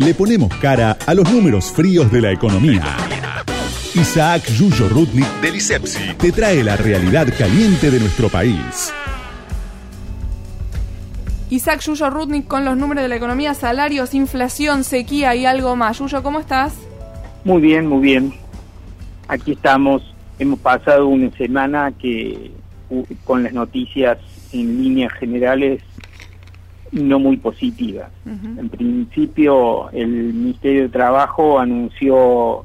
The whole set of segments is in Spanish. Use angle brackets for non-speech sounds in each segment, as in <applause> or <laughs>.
le ponemos cara a los números fríos de la economía. Isaac Yuyo Rudnik del ISEPSI te trae la realidad caliente de nuestro país. Isaac Yuyo Rudnik con los números de la economía, salarios, inflación, sequía y algo más. Yuyo, ¿cómo estás? Muy bien, muy bien. Aquí estamos. Hemos pasado una semana que con las noticias en líneas generales no muy positivas. En principio, el Ministerio de Trabajo anunció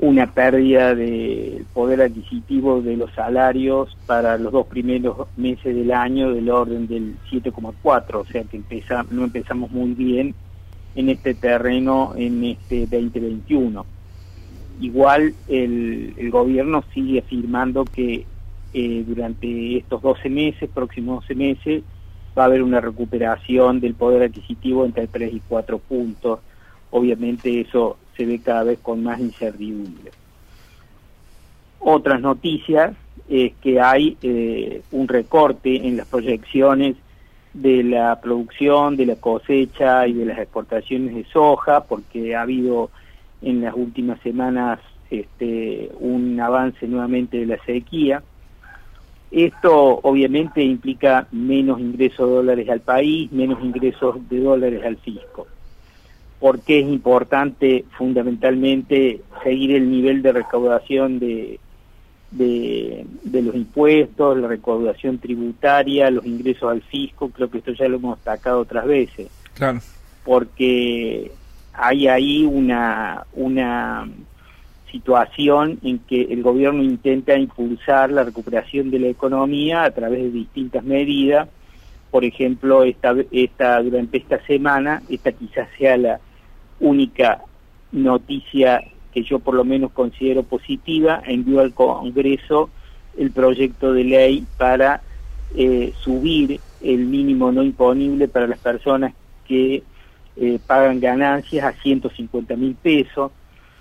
una pérdida del poder adquisitivo de los salarios para los dos primeros meses del año del orden del 7,4, o sea que no empezamos muy bien en este terreno en este 2021. Igual el, el gobierno sigue afirmando que eh, durante estos 12 meses, próximos 12 meses, va a haber una recuperación del poder adquisitivo entre 3 y 4 puntos. Obviamente eso se ve cada vez con más incertidumbre. Otras noticias es que hay eh, un recorte en las proyecciones de la producción, de la cosecha y de las exportaciones de soja, porque ha habido en las últimas semanas este, un avance nuevamente de la sequía. Esto obviamente implica menos ingresos de dólares al país, menos ingresos de dólares al fisco porque es importante fundamentalmente seguir el nivel de recaudación de, de, los impuestos, la recaudación tributaria, los ingresos al fisco, creo que esto ya lo hemos destacado otras veces. Claro. Porque hay ahí una, una situación en que el gobierno intenta impulsar la recuperación de la economía a través de distintas medidas. Por ejemplo, esta, esta, durante esta semana, esta quizás sea la, única noticia que yo por lo menos considero positiva, envió al Congreso el proyecto de ley para eh, subir el mínimo no imponible para las personas que eh, pagan ganancias a 150 mil pesos.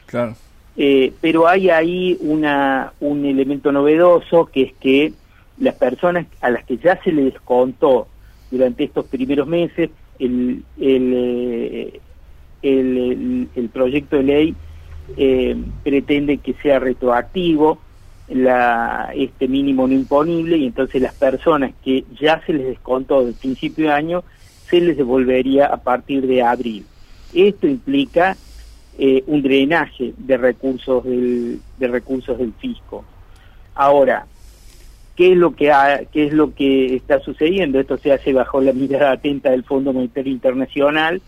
Claro. Eh, pero hay ahí una, un elemento novedoso que es que las personas a las que ya se les descontó durante estos primeros meses el, el, el, proyecto de ley eh, pretende que sea retroactivo la, este mínimo no imponible y entonces las personas que ya se les descontó del principio de año se les devolvería a partir de abril. Esto implica eh, un drenaje de recursos del, de recursos del fisco. Ahora, ¿qué es lo que qué es lo que está sucediendo? Esto se hace bajo la mirada atenta del Fondo Monetario Internacional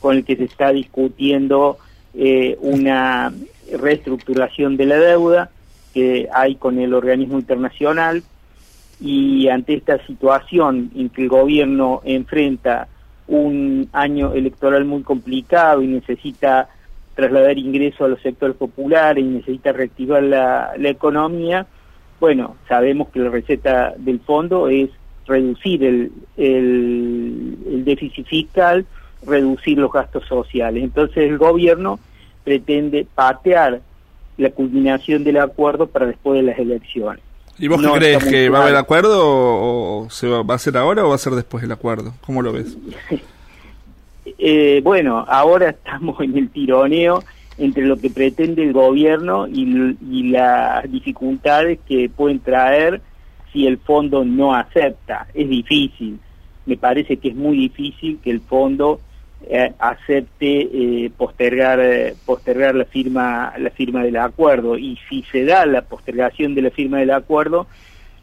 con el que se está discutiendo eh, una reestructuración de la deuda que hay con el organismo internacional y ante esta situación en que el gobierno enfrenta un año electoral muy complicado y necesita trasladar ingresos a los sectores populares y necesita reactivar la, economía, bueno, sabemos que la receta del fondo es reducir el, el déficit fiscal reducir los gastos sociales. Entonces el gobierno pretende patear la culminación del acuerdo para después de las elecciones. ¿Y vos qué crees? ¿Que va a haber acuerdo o, se va, a hacer ahora o va a ser después del acuerdo? ¿Cómo lo ves? <laughs> eh, bueno, ahora estamos en el tironeo entre lo que pretende el gobierno y, las dificultades que pueden traer si el fondo no acepta. Es difícil, me parece que es muy difícil que el fondo eh, acepte eh, postergar postergar la firma la firma del acuerdo y si se da la postergación de la firma del acuerdo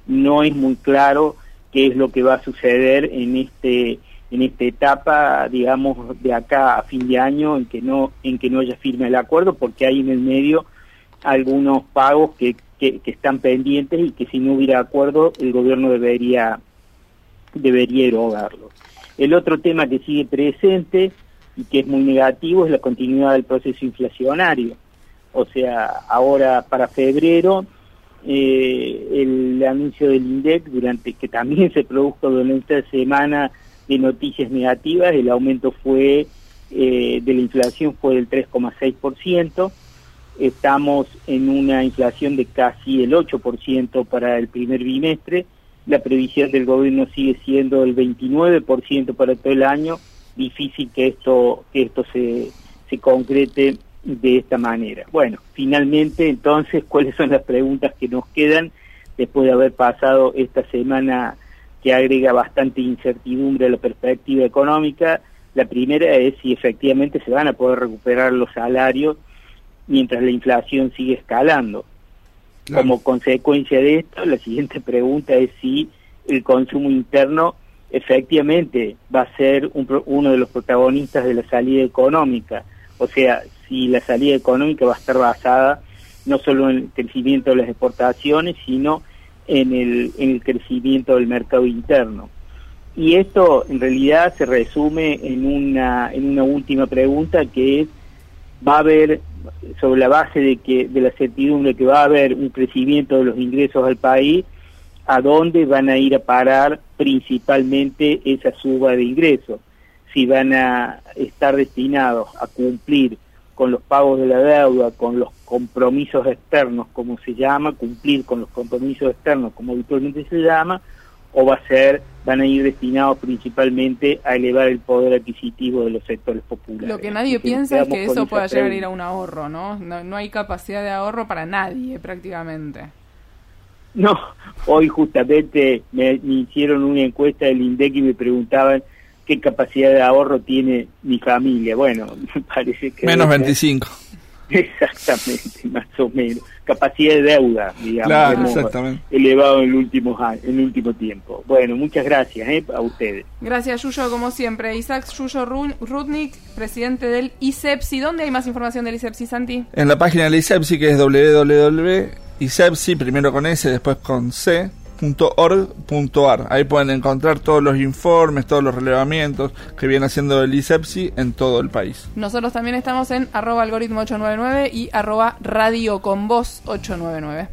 no es muy claro qué es lo que va a suceder en este en esta etapa digamos de acá a fin de año en que no en que no haya firma el acuerdo porque hay en el medio algunos pagos que, que, que están pendientes y que si no hubiera acuerdo el gobierno debería debería erogarlos el otro tema que sigue presente y que es muy negativo es la continuidad del proceso inflacionario. O sea, ahora para febrero eh, el anuncio del INDEC, durante que también se produjo durante esta semana de noticias negativas, el aumento fue eh, de la inflación fue del 3,6%. Estamos en una inflación de casi el 8% para el primer bimestre la previsión del gobierno sigue siendo el 29% para todo el año, difícil que esto, que esto se, se concrete de esta manera. Bueno, finalmente entonces, <laughs> ¿cuáles son las preguntas que nos quedan después de haber pasado esta semana que agrega bastante incertidumbre a la perspectiva económica? La primera es si efectivamente se van a poder recuperar los salarios mientras la inflación sigue escalando. Como consecuencia de esto, la siguiente pregunta es si el consumo interno efectivamente va a ser uno de los protagonistas de la salida económica. O sea, si la salida económica va a estar basada no solo en el crecimiento de las exportaciones, sino en el, en el crecimiento del mercado interno. Y esto en realidad se resume en una, en una última pregunta que es, va a haber, sobre la base de, que, de la certidumbre que va a haber un crecimiento de los ingresos al país, a dónde van a ir a parar principalmente esa suba de ingresos. Si van a estar destinados a cumplir con los pagos de la deuda, con los compromisos externos, como se llama, cumplir con los compromisos externos, como habitualmente se llama, o va a ser, van a ir destinados principalmente a elevar el poder adquisitivo de los sectores populares. Lo que nadie piensa es que eso pueda llegar a ir a un ahorro, ¿no? ¿no? No hay capacidad de ahorro para nadie prácticamente. No, hoy justamente me, hicieron una encuesta del INDEC y me preguntaban qué capacidad de ahorro tiene mi familia. Bueno, <laughs> me parece que... Menos 25. <laughs> Exactamente, <laughs> más o menos. Capacidad de deuda, digamos, elevado en el, último, en el último tiempo. Bueno, muchas gracias ¿eh? a ustedes. Gracias, Yuyo, como siempre. Isaac Yuyo Rudnik, presidente del ISEPSI. ¿Dónde hay más información del ISEPSI, Santi? En la página del ISEPSI, que es www.isepsi, primero con S, después con C, Ahí pueden encontrar todos los informes, todos los relevamientos que viene haciendo el ISEPSI en todo el país. Nosotros también estamos en arroba algoritmo 899 y arroba radio con voz 899.